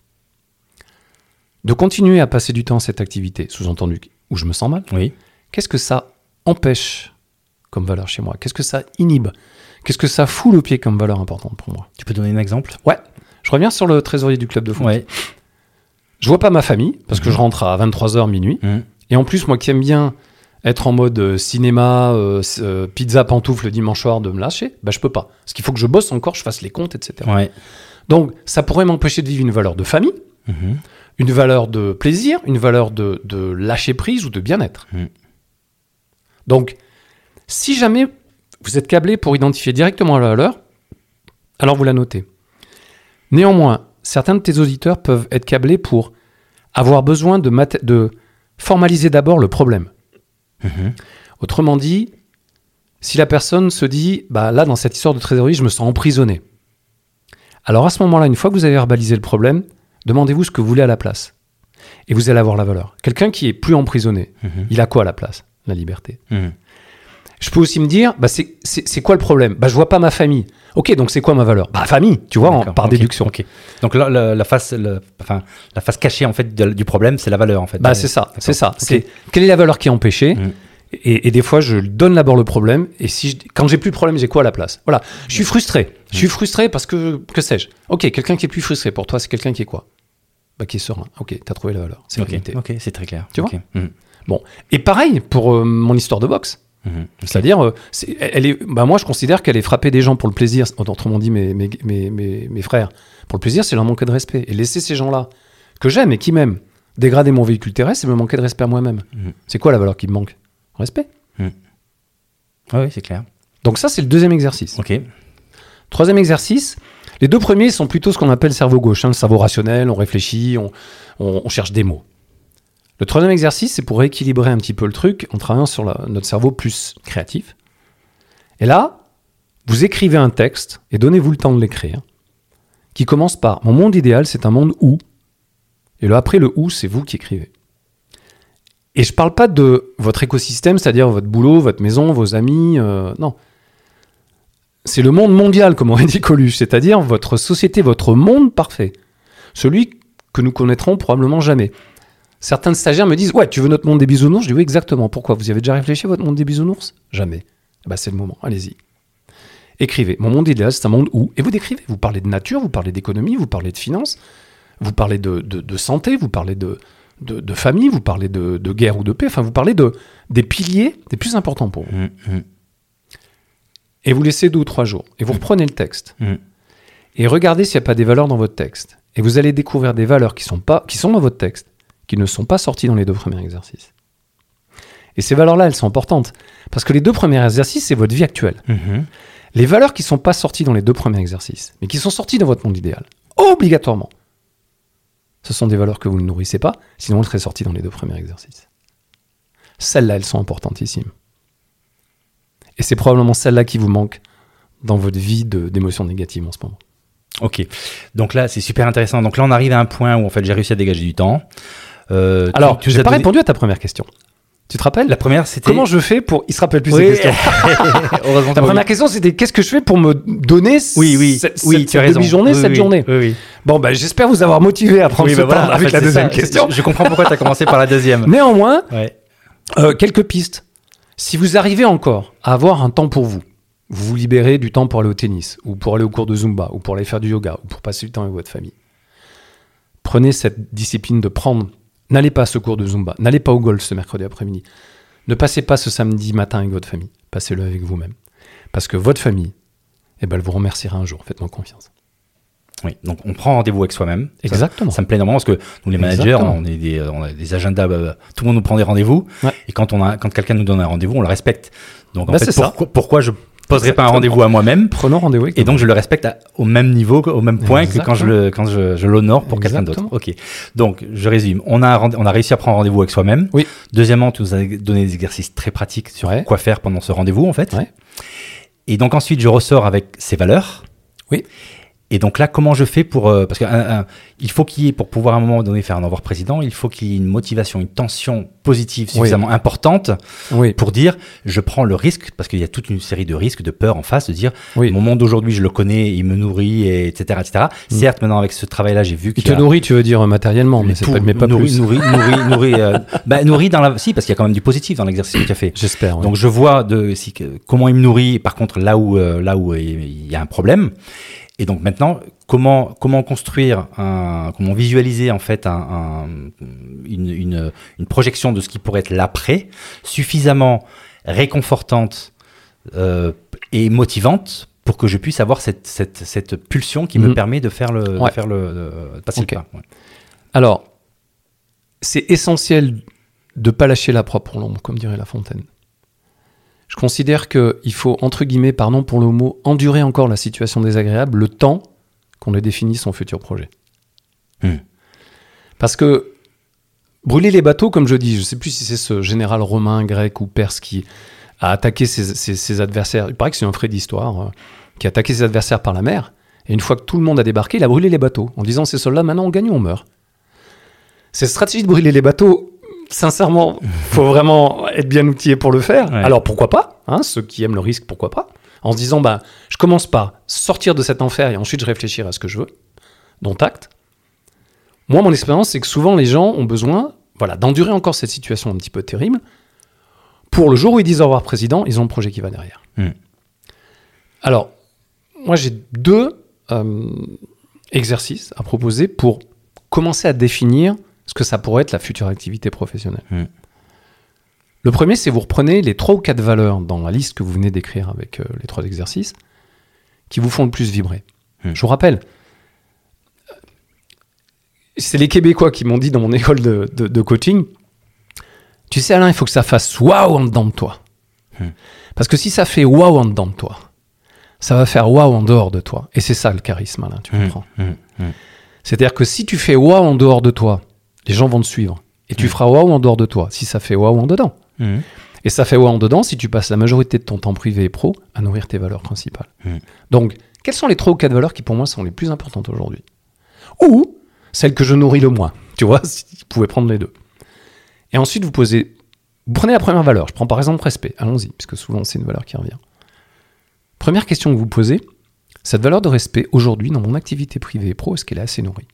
De continuer à passer du temps à cette activité, sous-entendu où je me sens mal, Oui. qu'est-ce que ça empêche comme valeur chez moi? Qu'est-ce que ça inhibe? Qu'est-ce que ça fout le pied comme valeur importante pour moi? Tu peux donner un exemple? Ouais, je reviens sur le trésorier du club de foot. Ouais. Je vois pas ma famille, parce que je rentre à 23h minuit. Mhm. Et en plus, moi qui aime bien être en mode euh, cinéma, euh, euh, pizza, pantoufle le dimanche soir de me lâcher, bah je peux pas. Parce qu'il faut que je bosse encore, je fasse les comptes, etc. Ouais. Donc ça pourrait m'empêcher de vivre une valeur de famille, Mhm. une valeur de plaisir, une valeur de, de lâcher prise ou de bien-être. Mm. Donc, si jamais vous êtes câblé pour identifier directement la valeur, alors vous la notez. Néanmoins, certains de tes auditeurs peuvent être câblés pour avoir besoin de, de formaliser d'abord le problème. Mhm. Autrement dit, si la personne se dit, bah là, dans cette histoire de trésorerie, je me sens emprisonné. Alors à ce moment-là, une fois que vous avez verbalisé le problème, demandez-vous ce que vous voulez à la place. Et vous allez avoir la valeur. Quelqu'un qui est plus emprisonné, Mhm. il a quoi à la place? La liberté. Mhm. Je peux aussi me dire, bah c'est quoi le problème? Bah je vois pas ma famille. Ok, donc c'est quoi ma valeur? Bah famille, tu vois, en- par déduction. ok. Donc là, la, la face, le- enfin, la face cachée en fait de- du problème, c'est la valeur en fait. Bah c'est ça, c'est ça. C'est quelle est la valeur qui est empêchée Mhm. et, et des fois, je donne d'abord le problème. Et si je- quand j'ai plus de problème, j'ai quoi à la place? Voilà. Je suis frustré. Je suis frustré parce que que sais-je? Ok, quelqu'un qui est plus frustré pour toi, c'est quelqu'un qui est quoi? Bah qui est serein. Ok, t'as trouvé la valeur. C'est Ok, ok, c'est très clair. Tu. Mhm. Bon. Et pareil pour euh, mon histoire de boxe. Mhm. C'est-à-dire, euh, c'est- elle est, bah moi je considère qu'elle est frapper des gens pour le plaisir, autrement dit mes, mes, mes, mes, mes frères, pour le plaisir, c'est leur manquer de respect. Et laisser ces gens-là, que j'aime et qui m'aiment, dégrader mon véhicule terrestre, c'est me manquer de respect à moi-même. Mhm. C'est quoi la valeur qui me manque? Respect. Ouais, oui, c'est clair. Donc ça, c'est le deuxième exercice. Ok. Troisième exercice, Les deux premiers sont plutôt ce qu'on appelle cerveau gauche, hein, le cerveau rationnel, on réfléchit, on, on- on cherche des mots. Le troisième exercice, c'est pour équilibrer un petit peu le truc en travaillant sur notre cerveau plus créatif. Et là, vous écrivez un texte, et donnez-vous le temps de l'écrire, qui commence par Mon monde idéal, c'est un monde où. Et après le où, c'est vous qui écrivez. Et je parle pas de votre écosystème, c'est-à-dire votre boulot, votre maison, vos amis. euh, non. C'est le monde mondial, comme aurait dit Coluche, c'est-à-dire votre société, votre monde parfait. Celui que nous connaîtrons probablement jamais. Certains stagiaires me disent Ouais, tu veux notre monde des bisounours? Je dis Oui, exactement. Pourquoi? Vous y avez déjà réfléchi à votre monde des bisounours? Jamais. Bah, c'est le moment, allez-y. Écrivez. Mon monde idéal, c'est un monde où. Et vous décrivez. Vous parlez de nature, vous parlez d'économie, vous parlez de finances, vous parlez de, de- de santé, vous parlez de, de, famille, vous parlez de, de guerre ou de paix. Enfin, vous parlez de, des piliers les plus importants pour vous. Mm, mm, Et vous laissez deux ou trois jours. Et vous reprenez le texte. mm. Et regardez s'il n'y a pas des valeurs dans votre texte. Et vous allez découvrir des valeurs qui sont, pas, qui sont dans votre texte, qui ne sont pas sorties dans les deux premiers exercices. Et ces valeurs-là, elles sont importantes. Parce que les deux premiers exercices, c'est votre vie actuelle. Mhm. Les valeurs qui ne sont pas sorties dans les deux premiers exercices, mais qui sont sorties dans votre monde idéal, obligatoirement, ce sont des valeurs que vous ne nourrissez pas, sinon elles seraient sorties dans les deux premiers exercices. Celles-là, elles sont importantissimes. Et c'est probablement celles-là qui vous manquent dans votre vie d'émotions négatives en ce moment. Ok. Donc là, c'est super intéressant. Donc là, on arrive à un point où en fait, j'ai réussi à dégager du temps. Euh, Alors, tu tu nous n'as as pas donné- répondu à ta première question. Tu te rappelles? La première, c'était. Comment je fais pour... Il se rappelle plus Oui. ces questions. Heureusement. Ta première question, c'était qu'est-ce que je fais pour me donner Oui, oui, cette, oui, cette- tu as cette demi-journée, Oui, cette oui, journée? Bon, bah, j'espère vous avoir motivé à prendre ce bah voilà, temps en avec fait, la deuxième ça. question. Je, je comprends pourquoi tu as commencé par la deuxième. Néanmoins, Ouais. euh, quelques pistes. Si vous arrivez encore à avoir un temps pour vous, vous vous libérez du temps pour aller au tennis, ou pour aller au cours de Zumba, ou pour aller faire du yoga, ou pour passer du temps avec votre famille. Prenez cette discipline de prendre. N'allez pas à ce cours de Zumba, n'allez pas au golf ce mercredi après-midi. Ne passez pas ce samedi matin avec votre famille. Passez-le avec vous-même. Parce que votre famille, eh ben, elle vous remerciera un jour. Faites-moi confiance. Oui. Donc, on prend rendez-vous avec soi-même. Ça- Exactement. Ça me plaît énormément parce que nous, les managers, on, est des, on a des agendas, bah, tout le monde nous prend des rendez-vous. Ouais. Et quand, on a, quand quelqu'un nous donne un rendez-vous, on le respecte. Donc, en Bah, fait, ça. pourquoi je poserais pas un rendez-vous à moi-même Prenons rendez-vous et donc je le respecte à- au même niveau, au même point que quand je le quand je, je l'honore pour quelqu'un d'autre. Ok. Donc je résume. On a on a réussi à prendre rendez-vous avec soi-même. Oui. Deuxièmement, tu nous as donné des exercices très pratiques sur Ouais. quoi faire pendant ce rendez-vous en fait. Ouais. Et donc ensuite je ressors avec ces valeurs. Oui. Et donc là, comment je fais pour euh, parce que un- un- il faut qu'il y ait pour pouvoir à un moment donné faire un revoir président, il faut qu'il y ait une motivation, une tension positive suffisamment importante Oui. pour dire je prends le risque parce qu'il y a toute une série de risques, de peurs en face de dire Oui. mon monde d'aujourd'hui je le connais, il me nourrit, et etc., etc. Certes, maintenant avec ce travail-là, j'ai vu Mm. Il qu'il te a nourrit, tu veux dire matériellement, mais c'est tout pas, mais pas nourrit, plus. nourrit, nourrit, nourrit, euh, bah, nourrit dans la, si parce qu'il y a quand même du positif dans l'exercice que tu as fait. J'espère. Donc je vois de si, comment il me nourrit, par contre là où euh, là où il y a un problème. Et donc maintenant, comment comment construire un, comment visualiser en fait un, un- une, une une projection de ce qui pourrait être l'après, suffisamment réconfortante euh, et motivante pour que je puisse avoir cette cette, cette pulsion qui me Mhm. permet de faire le de Ouais. faire le de- passer Ok. le pas. Ouais. Alors, c'est essentiel de pas lâcher la propre l'ombre, comme dirait La Fontaine. Je considère qu'il faut, entre guillemets, pardon pour le mot, endurer encore la situation désagréable le temps qu'on ait défini son futur projet. Hmm. Parce que brûler les bateaux, comme je dis, je sais plus si c'est ce général romain, grec ou perse qui a attaqué ses, ses- ses adversaires. Il paraît que c'est un fait d'histoire, euh, qui a attaqué ses adversaires par la mer. Et une fois que tout le monde a débarqué, il a brûlé les bateaux en disant ces soldats, maintenant on gagne ou on meurt? Cette stratégie de brûler les bateaux, sincèrement, faut vraiment être bien outillé pour le faire. Ouais. Alors pourquoi pas hein, Ceux qui aiment le risque, pourquoi pas En se disant, bah, je commence par sortir de cet enfer et ensuite je réfléchirai à ce que je veux, dont acte. Moi, mon expérience, c'est que souvent les gens ont besoin voilà, d'endurer encore cette situation un petit peu terrible. Pour le jour où ils disent au revoir président, ils ont le projet qui va derrière. Hmm. Alors, moi j'ai deux euh, exercices à proposer pour commencer à définir ce que ça pourrait être la future activité professionnelle. Hmm. Le premier, c'est vous reprenez les trois ou quatre valeurs dans la liste que vous venez d'écrire avec euh, les trois exercices qui vous font le plus vibrer. Hmm. Je vous rappelle, c'est les Québécois qui m'ont dit dans mon école de, de- de coaching, tu sais Alain, il faut que ça fasse waouh en dedans de toi. Hmm. Parce que si ça fait waouh en dedans de toi, ça va faire waouh en dehors de toi. Et c'est ça le charisme, Alain, tu comprends. C'est-à-dire que si tu fais waouh en dehors de toi, les gens vont te suivre. Et tu feras waouh en dehors de toi, si ça fait waouh en dedans. Mmh. Et ça fait waouh en dedans si tu passes la majorité de ton temps privé et pro à nourrir tes valeurs principales. Mm. Donc, quelles sont les trois ou quatre valeurs qui pour moi sont les plus importantes aujourd'hui? Ou celles que je nourris le moins Tu vois, si vous pouvez prendre les deux. Et ensuite, vous posez. Vous prenez la première valeur. Je prends par exemple respect. Allons-y, puisque souvent c'est une valeur qui revient. Première question que vous posez cette valeur de respect, aujourd'hui, dans mon activité privée et pro, est-ce qu'elle est assez nourrie?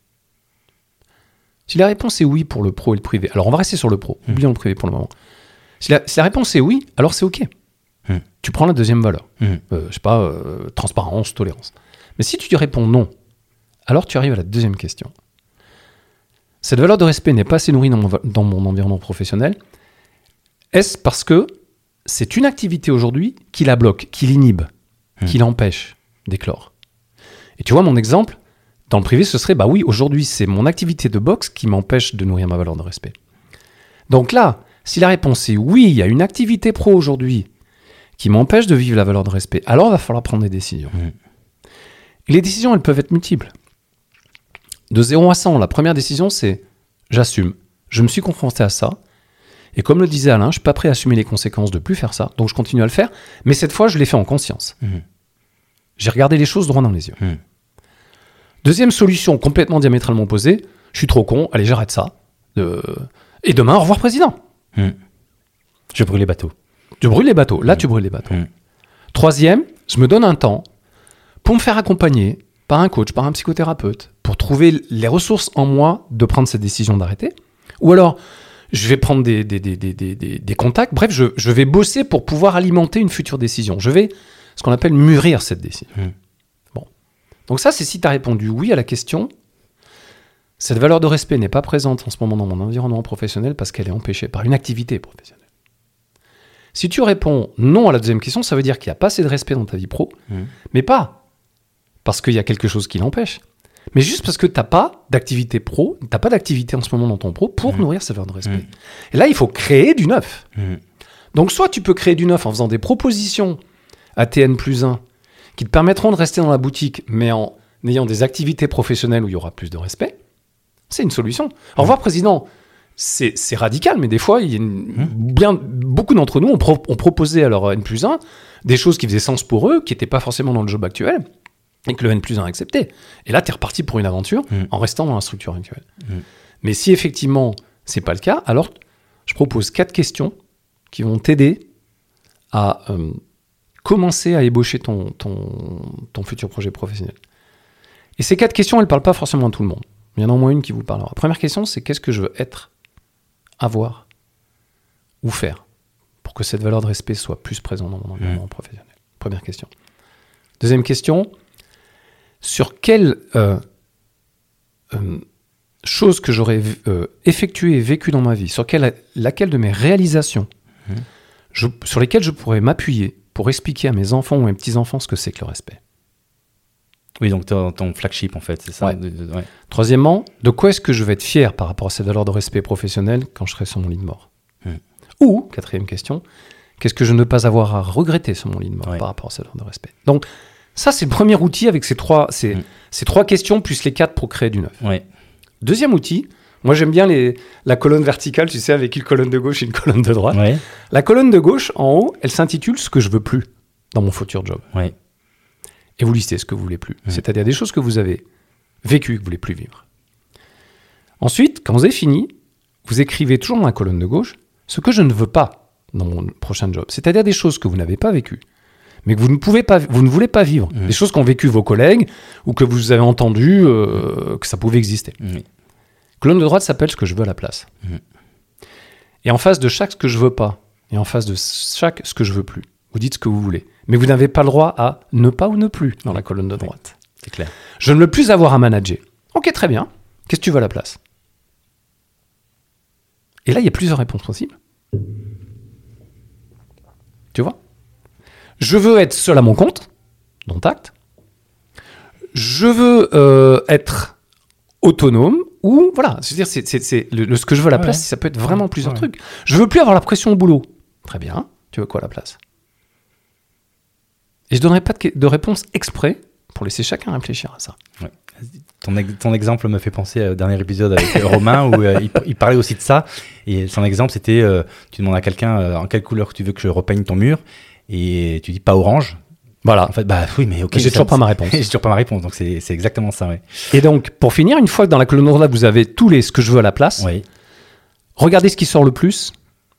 Si la réponse est oui pour le pro et le privé, alors on va rester sur le pro, Mm. oublions le privé pour le moment. Si la, si la réponse est oui, alors c'est OK. Mm. Tu prends la deuxième valeur. Mmh. Euh, je sais pas, euh, transparence, tolérance. Mais si tu réponds non, alors tu arrives à la deuxième question. Cette valeur de respect n'est pas assez nourrie dans mon, dans mon environnement professionnel. Est-ce parce que c'est une activité aujourd'hui qui la bloque, qui l'inhibe, Hmm. qui l'empêche d'éclore? Et tu vois, mon exemple, dans le privé, ce serait, bah oui, aujourd'hui, c'est mon activité de boxe qui m'empêche de nourrir ma valeur de respect. Donc là, si la réponse est oui, il y a une activité pro aujourd'hui qui m'empêche de vivre la valeur de respect, alors il va falloir prendre des décisions. Les décisions, elles peuvent être multiples. De 0 à 100, la première décision, c'est j'assume. Je me suis confronté à ça. Et comme le disait Alain, je suis pas prêt à assumer les conséquences de plus faire ça, donc je continue à le faire. Mais cette fois, je l'ai fait en conscience. Mhm. J'ai regardé les choses droit dans les yeux. Mhm. Deuxième solution, complètement diamétralement opposée. Je suis trop con, allez, j'arrête ça. Euh, Et demain, au revoir, président. Je brûle les bateaux. Tu brûles les bateaux. Là, tu brûles les bateaux. Mhm. Troisième, je me donne un temps pour me faire accompagner par un coach, par un psychothérapeute, pour trouver les ressources en moi de prendre cette décision d'arrêter. Ou alors, je vais prendre des, des, des, des, des- des- des contacts. Bref, je, je vais bosser pour pouvoir alimenter une future décision. Je vais, ce qu'on appelle, mûrir cette décision. Donc ça, c'est si tu as répondu oui à la question. Cette valeur de respect n'est pas présente en ce moment dans mon environnement professionnel parce qu'elle est empêchée par une activité professionnelle. Si tu réponds non à la deuxième question, ça veut dire qu'il n'y a pas assez de respect dans ta vie pro, Mhm. mais pas parce qu'il y a quelque chose qui l'empêche, mais juste parce que tu n'as pas d'activité pro, tu n'as pas d'activité en ce moment dans ton pro pour Mhm. nourrir cette valeur de respect. Mhm. Et là, il faut créer du neuf. Donc soit tu peux créer du neuf en faisant des propositions à TN plus 1 qui te permettront de rester dans la boutique, mais en ayant des activités professionnelles où il y aura plus de respect. C'est une solution. Au revoir, président. C'est radical, mais des fois, il y a une- bien, beaucoup d'entre nous ont, pro- ont proposé à leur N plus 1 des choses qui faisaient sens pour eux, qui n'étaient pas forcément dans le job actuel, et que le N plus 1 a accepté. Et là, tu es reparti pour une aventure Mhm. en restant dans la structure actuelle. Mhm. Mais si effectivement, c'est pas le cas, alors je propose quatre questions qui vont t'aider à euh, commencer à ébaucher ton, ton, ton futur projet professionnel. Et ces quatre questions, elles ne parlent pas forcément à tout le monde. Il y en a au moins une qui vous parlera. Première question, c'est qu'est-ce que je veux être, avoir ou faire pour que cette valeur de respect soit plus présente dans mon environnement professionnel? Première question. Deuxième question, sur quelle euh, euh, chose que j'aurais euh, effectuée et vécue dans ma vie, sur quelle, laquelle de mes réalisations, je- sur lesquelles je pourrais m'appuyer pour expliquer à mes enfants ou mes petits-enfants ce que c'est que le respect. Oui, donc ton, ton flagship, en fait, c'est ça Ouais. de- de- ouais. Troisièmement, de quoi est-ce que je vais être fier par rapport à cette valeur de respect professionnel quand je serai sur mon lit de mort Hmm. Ou, quatrième question, qu'est-ce que je ne veux pas avoir à regretter sur mon lit de mort Ouais. par rapport à cette valeur de respect? Donc, ça, c'est le premier outil avec ces trois, ces, Hmm. ces trois questions plus les quatre pour créer du neuf. Deuxième outil, moi j'aime bien les, la colonne verticale, tu sais, avec une colonne de gauche et une colonne de droite. Ouais. La colonne de gauche, en haut, elle s'intitule Ce que je veux plus dans mon futur job. Ouais. Et vous listez ce que vous voulez plus. C'est-à-dire des choses que vous avez vécues, que vous voulez plus vivre. Ensuite, quand vous avez fini, vous écrivez toujours dans la colonne de gauche ce que je ne veux pas dans mon prochain job. C'est-à-dire des choses que vous n'avez pas vécues, mais que vous ne pouvez pas, vous ne voulez pas vivre. Des choses qu'ont vécu vos collègues ou que vous avez entendu euh, que ça pouvait exister. Colonne de droite s'appelle ce que je veux à la place. Mhm. Et en face de chaque ce que je veux pas, et en face de chaque ce que je veux plus, vous dites ce que vous voulez. Mais vous n'avez pas le droit à ne pas ou ne plus dans la colonne de droite. C'est clair. Je ne veux plus avoir à manager. Ok, très bien. Qu'est-ce que tu veux à la place? Et là, il y a plusieurs réponses possibles. Tu vois? Je veux être seul à mon compte, dont acte. Je veux euh, être autonome ou voilà, c'est-à-dire c'est, c'est- c'est le, le- ce que je veux à la Ouais. place, ça peut être vraiment Ouais. plusieurs Ouais. trucs. Je veux plus avoir la pression au boulot. Très bien. Tu veux quoi à la place? Et je donnerai pas de, réponse exprès pour laisser chacun réfléchir à ça. Ton, ex- ton exemple me fait penser au dernier épisode avec euh, Romain où euh, il, il parlait aussi de ça. Et son exemple, c'était euh, tu demandes à quelqu'un euh, en quelle couleur tu veux que je repeigne ton mur et tu dis pas orange. Voilà. En fait, bah oui, mais ok. J'ai toujours pas ma réponse. J'ai toujours pas ma réponse, donc c'est exactement ça, ouais. Et donc, pour finir, une fois que dans la colonne droite, vous avez tous les ce que je veux à la place, Oui, regardez ce qui sort le plus,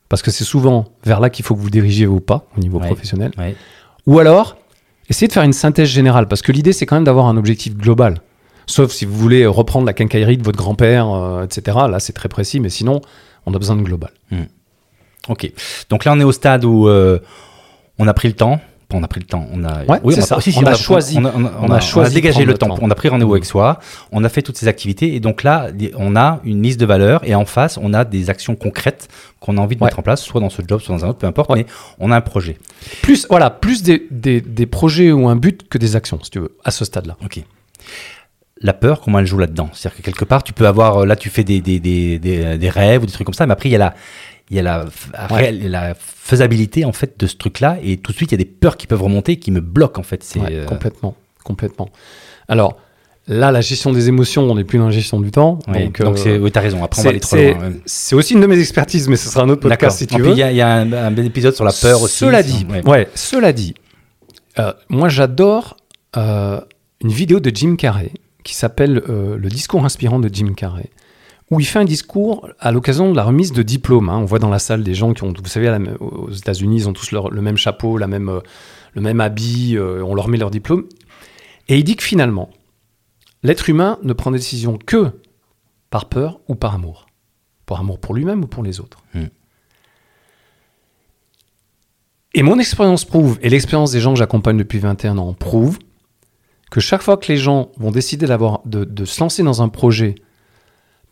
parce que c'est souvent vers là qu'il faut que vous dirigiez ou pas au niveau Ouais. professionnel. ouais. Ou alors, essayez de faire une synthèse générale, parce que l'idée, c'est quand même d'avoir un objectif global. Sauf si vous voulez reprendre la quincaillerie de votre grand-père, euh, etc. Là, c'est très précis, mais sinon, on a besoin de global. Ok. Donc là, on est au stade où euh, on a pris le temps. On a pris le temps. On a, Ouais, oui, on a, ça. si, si, On a choisi. On a, on a- on choisi on a de dégagé le temps. On a pris rendez-vous avec soi. On a fait toutes ces activités. Et donc là, on a une liste de valeurs. Et en face, on a des actions concrètes qu'on a envie de Ouais. mettre en place, soit dans ce job, soit dans un autre, peu importe. Ouais. Mais on a un projet. Plus, voilà, plus des, des- des projets ou un but que des actions, si tu veux, à ce stade-là. Ok. La peur, comment elle joue là-dedans? C'est-à-dire que quelque part, tu peux avoir, là, tu fais des, des, des, des rêves ou des trucs comme ça, mais après, il y a la, il y a la, faisabilité, en fait, de ce truc-là, et tout de suite, il y a des peurs qui peuvent remonter, qui me bloquent, en fait. C'est, Ouais, euh, Complètement, complètement. Alors, là, la gestion des émotions, on n'est plus dans la gestion du temps. ouais, donc, donc, euh, c'est, oui, t'as raison, après, on va aller trop loin. c'est aussi une de mes expertises, mais ce sera un autre podcast si tu veux. il y a, il y a un, un épisode sur la peur aussi. Cela dit, ouais. cela dit, euh, moi j'adore euh, une vidéo de Jim Carrey qui s'appelle Le discours inspirant de Jim Carrey, où il fait un discours à l'occasion de la remise de diplôme. hein. On voit dans la salle des gens qui ont, vous savez, aux États-Unis, ils ont tous leur- le même chapeau, la même, euh, le même habit, euh, on leur met leur diplôme. Et il dit que finalement, l'être humain ne prend des décisions que par peur ou par amour. Par amour pour lui-même ou pour les autres. Et mon expérience prouve, et l'expérience des gens que j'accompagne depuis 21 ans prouve, que chaque fois que les gens vont décider de, de se lancer dans un projet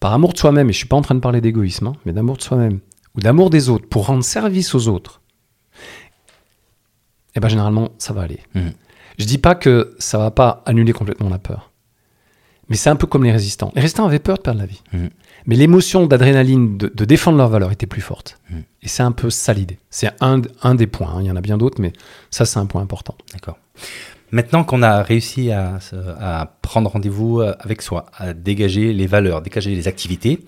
par amour de soi-même, et je suis pas en train de parler d'égoïsme, hein, mais d'amour de soi-même, ou d'amour des autres, pour rendre service aux autres, eh ben généralement, ça va aller. Mhm. Je dis pas que ça va pas annuler complètement la peur. Mais c'est un peu comme les résistants. Les résistants avaient peur de perdre la vie. Mhm. Mais l'émotion d'adrénaline, de, de défendre leurs valeurs était plus forte. Mhm. Et c'est un peu ça l'idée. C'est un, un des points. hein. Il y en a bien d'autres, mais ça, c'est un point important. D'accord. Maintenant qu'on a réussi à, prendre rendez-vous euh, avec soi, à dégager les valeurs, dégager les activités,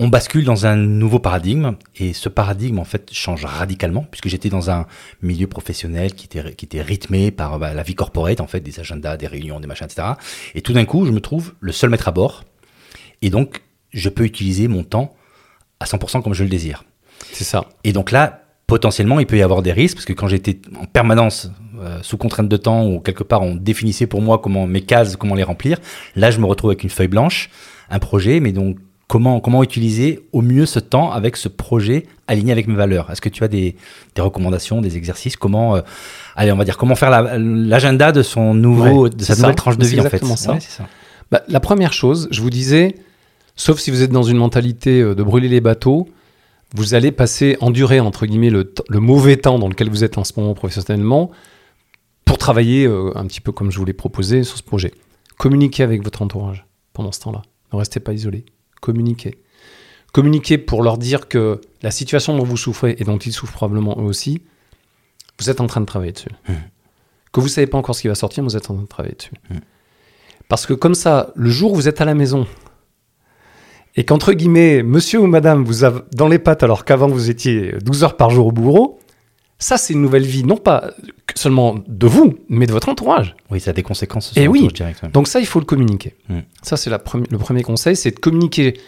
on bascule dans un nouveau paradigme et ce paradigme en fait change radicalement puisque j'étais dans un milieu professionnel qui était, qui était rythmé par bah, la vie corporate en fait, des agendas, des réunions, des machins, etc. Et tout d'un coup, je me trouve le seul maître à bord et donc je peux utiliser mon temps à 100% comme je le désire. C'est ça. Et donc là, potentiellement, il peut y avoir des risques, parce que quand j'étais en permanence euh, sous contrainte de temps, ou quelque part on définissait pour moi comment mes cases, comment les remplir, là je me retrouve avec une feuille blanche, un projet, mais donc comment, comment utiliser au mieux ce temps avec ce projet aligné avec mes valeurs? Est-ce que tu as des, des recommandations, des exercices? Comment, euh, allez, on va dire, comment faire la- l'agenda de son nouveau, Ouais, de sa nouvelle ça. tranche de vie en fait exactement ça. Ouais, ça. Bah, la première chose, je vous disais, sauf si vous êtes dans une mentalité euh, de brûler les bateaux, vous allez passer, endurer, entre guillemets, le, mauvais temps dans lequel vous êtes en ce moment professionnellement pour travailler euh, un petit peu comme je vous l'ai proposé sur ce projet. Communiquez avec votre entourage pendant ce temps-là. Ne restez pas isolé. Communiquez. Communiquez pour leur dire que la situation dont vous souffrez et dont ils souffrent probablement eux aussi, vous êtes en train de travailler dessus. Que vous ne savez pas encore ce qui va sortir, mais vous êtes en train de travailler dessus. Parce que comme ça, le jour où vous êtes à la maison, et qu'entre guillemets, monsieur ou madame vous avez dans les pattes alors qu'avant vous étiez 12 heures par jour au bourreau, ça c'est une nouvelle vie, non pas seulement de vous, mais de votre entourage. Oui, ça a des conséquences. Sur oui. direct, ouais. Donc ça, il faut le communiquer. Mm. Ça, c'est le premier conseil, c'est de communiquer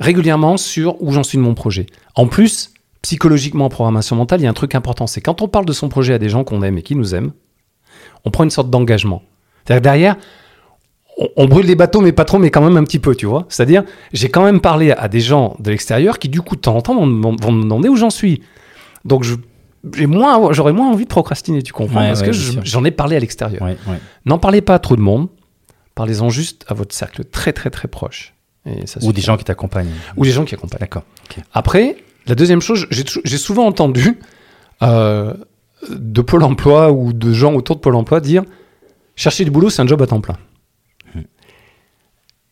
régulièrement sur où j'en suis de mon projet. En plus, psychologiquement en programmation mentale, il y a un truc important, c'est quand on parle de son projet à des gens qu'on aime et qui nous aiment, on prend une sorte d'engagement. C'est-à-dire derrière, on, on brûle les bateaux, mais pas trop, mais quand même un petit peu, tu vois. C'est-à-dire, j'ai quand même parlé à des gens de l'extérieur qui, du coup, de temps en temps, vont, me- vont me demander où j'en suis. Donc, je- j'ai moins, j'aurais moins envie de procrastiner, tu comprends Ouais, Parce ouais, que j'en ai parlé à l'extérieur. Ouais. N'en parlez pas à trop de monde. Parlez-en juste à votre cercle très très très proche. Et ça Ou des gens qui t'accompagnent. Ou des gens qui accompagnent. D'accord. Après, la deuxième chose, j'ai souvent entendu euh, de Pôle emploi ou de gens autour de Pôle emploi dire chercher du boulot, c'est un job à temps plein.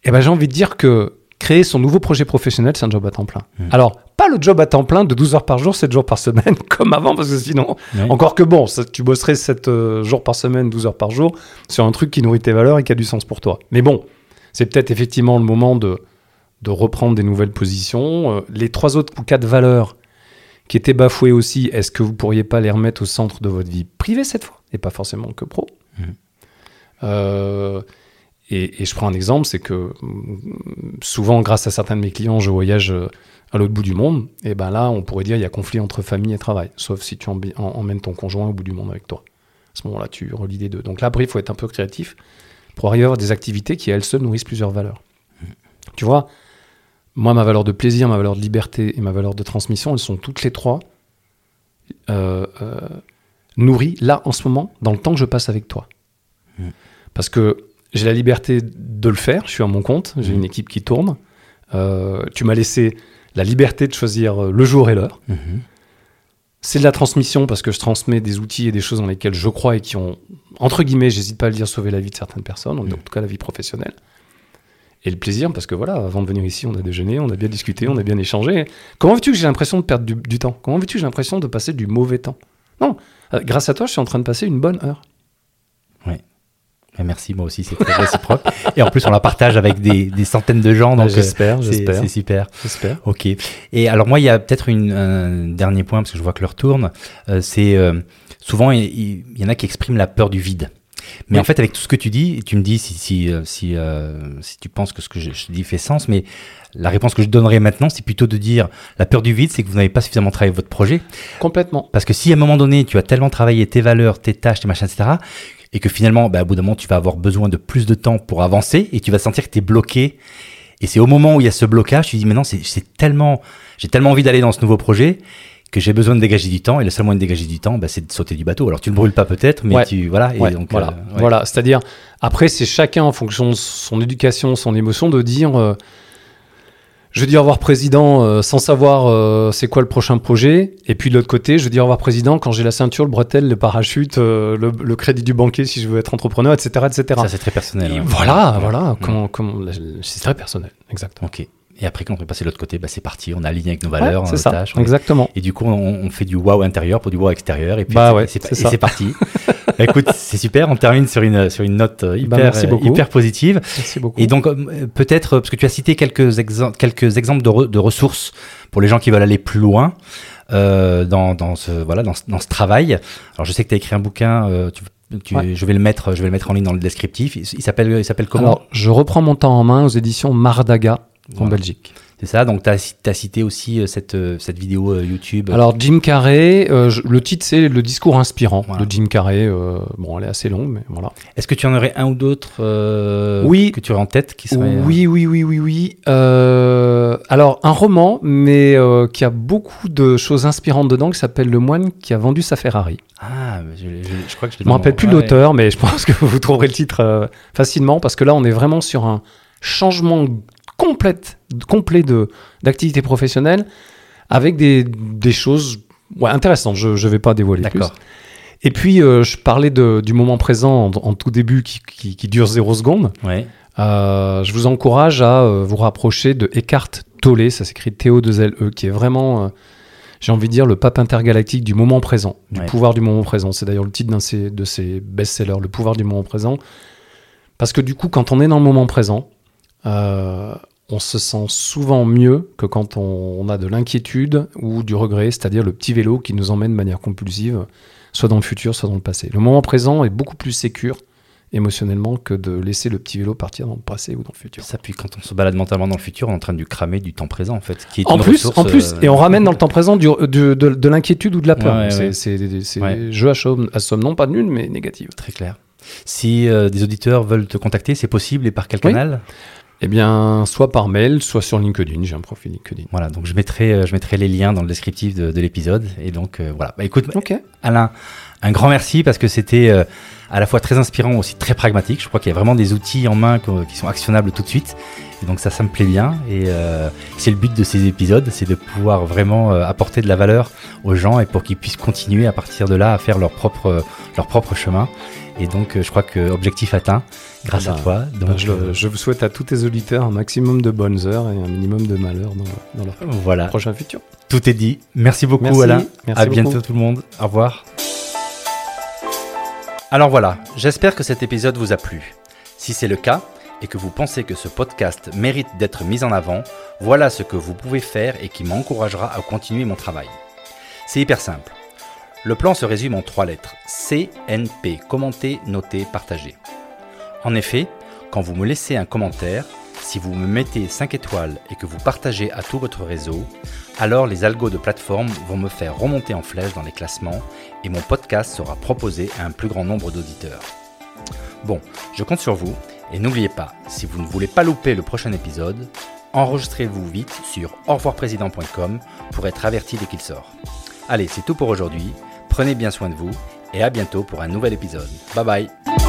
Et ben j'ai envie de dire que créer son nouveau projet professionnel, c'est un job à temps plein. Mhm. Alors, pas le job à temps plein de 12 heures par jour, 7 jours par semaine, comme avant, parce que sinon, encore que bon, ça, tu bosserais 7 euh, jours par semaine, 12 heures par jour, sur un truc qui nourrit tes valeurs et qui a du sens pour toi. Mais bon, c'est peut-être effectivement le moment de, de reprendre des nouvelles positions. Euh, les trois autres ou quatre valeurs qui étaient bafouées aussi, est-ce que vous pourriez pas les remettre au centre de votre vie privée cette fois, et pas forcément que pro? Mhm. Euh, et, et je prends un exemple, c'est que mm, souvent, grâce à certains de mes clients, je voyage euh, à l'autre bout du monde. Et ben là, on pourrait dire il y a conflit entre famille et travail, sauf si tu emmènes ton conjoint au bout du monde avec toi. À ce moment-là, tu relis les deux. Donc là, après, il faut être un peu créatif pour arriver à avoir des activités qui, elles seules, nourrissent plusieurs valeurs. Tu vois, moi, ma valeur de plaisir, ma valeur de liberté et ma valeur de transmission, elles sont toutes les trois euh, euh, nourries là, en ce moment, dans le temps que je passe avec toi. Mm. Parce que j'ai la liberté de le faire, je suis à mon compte, j'ai une équipe qui tourne. Euh, tu m'as laissé la liberté de choisir euh, le jour et l'heure. Mhm. C'est de la transmission parce que je transmets des outils et des choses dans lesquelles je crois et qui ont, entre guillemets, j'hésite pas à le dire, sauvé la vie de certaines personnes, en Mm. tout cas la vie professionnelle. Et le plaisir parce que voilà, avant de venir ici, on a déjeuné, on a bien discuté, on a bien échangé. Comment veux-tu que j'ai l'impression de perdre du, du temps? Comment veux-tu que j'ai l'impression de passer du mauvais temps? Non, euh, grâce à toi, je suis en train de passer une bonne heure. Et Merci, moi aussi, c'est très réciproque. Et en plus, on la partage avec des, des centaines de gens, donc euh, j'espère, c'est j'espère, c'est super. j'espère. Ok. Et alors moi, il y a peut-être un dernier point, parce que je vois que l'heure tourne. euh, c'est euh, souvent, il y en a qui expriment la peur du vide. Mais Oui. en fait, avec tout ce que tu dis, tu me dis si, si, euh, si, euh, si tu penses que ce que je, je dis fait sens, mais la réponse que je donnerais maintenant, c'est plutôt de dire la peur du vide, c'est que vous n'avez pas suffisamment travaillé votre projet. Complètement. Parce que si à un moment donné, tu as tellement travaillé tes valeurs, tes tâches, tes machins, etc., et que finalement, bah, au bout d'un moment, tu vas avoir besoin de plus de temps pour avancer, et tu vas sentir que tu es bloqué. Et c'est au moment où il y a ce blocage, tu te dis, c'est c'est tellement, j'ai tellement envie d'aller dans ce nouveau projet que j'ai besoin de dégager du temps, et le seul moyen de dégager du temps, bah, c'est de sauter du bateau. Alors tu le brûles pas peut-être, mais Ouais. tu, voilà. Et Ouais, donc, voilà, euh, ouais. voilà. C'est-à-dire, après, c'est chacun en fonction de son éducation, son émotion, de dire euh, je dis au revoir président euh, sans savoir c'est quoi le prochain projet. Et puis de l'autre côté, je dis au revoir président quand j'ai la ceinture, le bretelle, le parachute, le, le crédit du banquier si je veux être entrepreneur, etc. etc. Ça, c'est très personnel. Ouais. voilà, voilà. Mm. Comment, comment, c'est très personnel, exactement. Ok. Et après, quand on est passé de l'autre côté, bah, c'est parti, on a aligné avec nos valeurs, Ouais, nos c'est ça, tâches. on est- exactement. Et du coup, on, on fait du wow intérieur pour du wow extérieur. Et puis, Bah c'est- ouais, parti. Bah, écoute, c'est super. On termine sur une, sur une note euh, hyper, Bah, merci euh, hyper positive. Merci beaucoup. Et donc, euh, peut-être, parce que tu as cité quelques, exem- quelques exemples de, re- de ressources pour les gens qui veulent aller plus loin euh, dans, dans, ce, voilà, dans, ce, dans ce travail. Alors, je sais que tu as écrit un bouquin. euh, tu, tu- Ouais. je, vais le mettre, je vais le mettre en ligne dans le descriptif. Il, il s'appelle il s'appelle comment? Alors, je reprends mon temps en main aux éditions Mardaga en Voilà. Belgique. C'est ça. Donc, tu as, cité aussi euh, cette, euh, cette vidéo euh, YouTube. Alors Jim Carrey, euh, je- le titre c'est le discours inspirant Voilà. de Jim Carrey. euh, bon, elle est assez longue, mais voilà. Est-ce que tu en aurais un ou d'autres euh, Oui. que tu aurais en tête qui serait, Oui, oui, oui, oui, oui. Alors un roman, mais qui a beaucoup de choses inspirantes dedans, qui s'appelle Le moine qui a vendu sa Ferrari. Ah, je, je- je crois que je Je me rappelle plus ouais, l'auteur, mais je pense que vous trouverez le titre facilement parce que là, on est vraiment sur un changement complète, complet de d'activité professionnelle avec des, des choses ouais, intéressantes. Je ne vais pas dévoiler plus. Et puis, euh, je parlais de- du moment présent en, en tout début qui, qui- qui dure zéro seconde. Ouais. Euh, je vous encourage à euh, vous rapprocher de Eckhart Tolle, ça s'écrit T-O-2-L-E, qui est vraiment, j'ai envie de dire, le pape intergalactique du moment présent, du Ouais. pouvoir du moment présent. C'est d'ailleurs le titre d'un de ses best-sellers, le pouvoir du moment présent. Parce que du coup, quand on est dans le moment présent, euh, on se sent souvent mieux que quand on, on a de l'inquiétude ou du regret, c'est-à-dire le petit vélo qui nous emmène de manière compulsive, soit dans le futur, soit dans le passé. Le moment présent est beaucoup plus sécure émotionnellement que de laisser le petit vélo partir dans le passé ou dans le futur. Ça, puis quand on se balade mentalement dans le futur, on est en train de cramer du temps présent, en fait. Qui est En une plus, en plus, euh, et on ramène dans le temps présent du- de, de- de l'inquiétude ou de la peur. Ouais, ouais, c'est ouais. jeu à somme, à somme non pas nulle, mais négative. Très clair. Si euh, des auditeurs veulent te contacter, c'est possible et par quel Oui. canal? Eh bien, soit par mail, soit sur LinkedIn. J'ai un profil LinkedIn. Voilà, donc je mettrai, euh, je mettrai les liens dans le descriptif de, de l'épisode. Et donc, euh, voilà. Bah, écoute, Ok. Alain, un grand merci parce que c'était. Euh, à la fois très inspirant, aussi très pragmatique. Je crois qu'il y a vraiment des outils en main qui sont actionnables tout de suite. Et donc ça, ça me plaît bien. Et euh, c'est le but de ces épisodes, c'est de pouvoir vraiment euh, apporter de la valeur aux gens et pour qu'ils puissent continuer à partir de là à faire leur propre, leur propre chemin. Et donc, euh, je crois que objectif atteint grâce à Bah, toi. bah, Donc, je, euh, je vous souhaite à tous tes auditeurs un maximum de bonnes heures et un minimum de malheur dans, dans leur voilà, prochain futur. tout est dit. Merci beaucoup, Merci, Alain. merci à bientôt, tout le monde. Au revoir. Alors voilà, j'espère que cet épisode vous a plu. Si c'est le cas et que vous pensez que ce podcast mérite d'être mis en avant, voilà ce que vous pouvez faire et qui m'encouragera à continuer mon travail. C'est hyper simple. Le plan se résume en trois lettres. CNP. Commenter, noter, partager. En effet, quand vous me laissez un commentaire, si vous me mettez 5 étoiles et que vous partagez à tout votre réseau, alors les algos de plateforme vont me faire remonter en flèche dans les classements et mon podcast sera proposé à un plus grand nombre d'auditeurs. Bon, je compte sur vous et n'oubliez pas, si vous ne voulez pas louper le prochain épisode, enregistrez-vous vite sur aurevoirprésident.com pour être averti dès qu'il sort. Allez, c'est tout pour aujourd'hui. Prenez bien soin de vous et à bientôt pour un nouvel épisode. Bye bye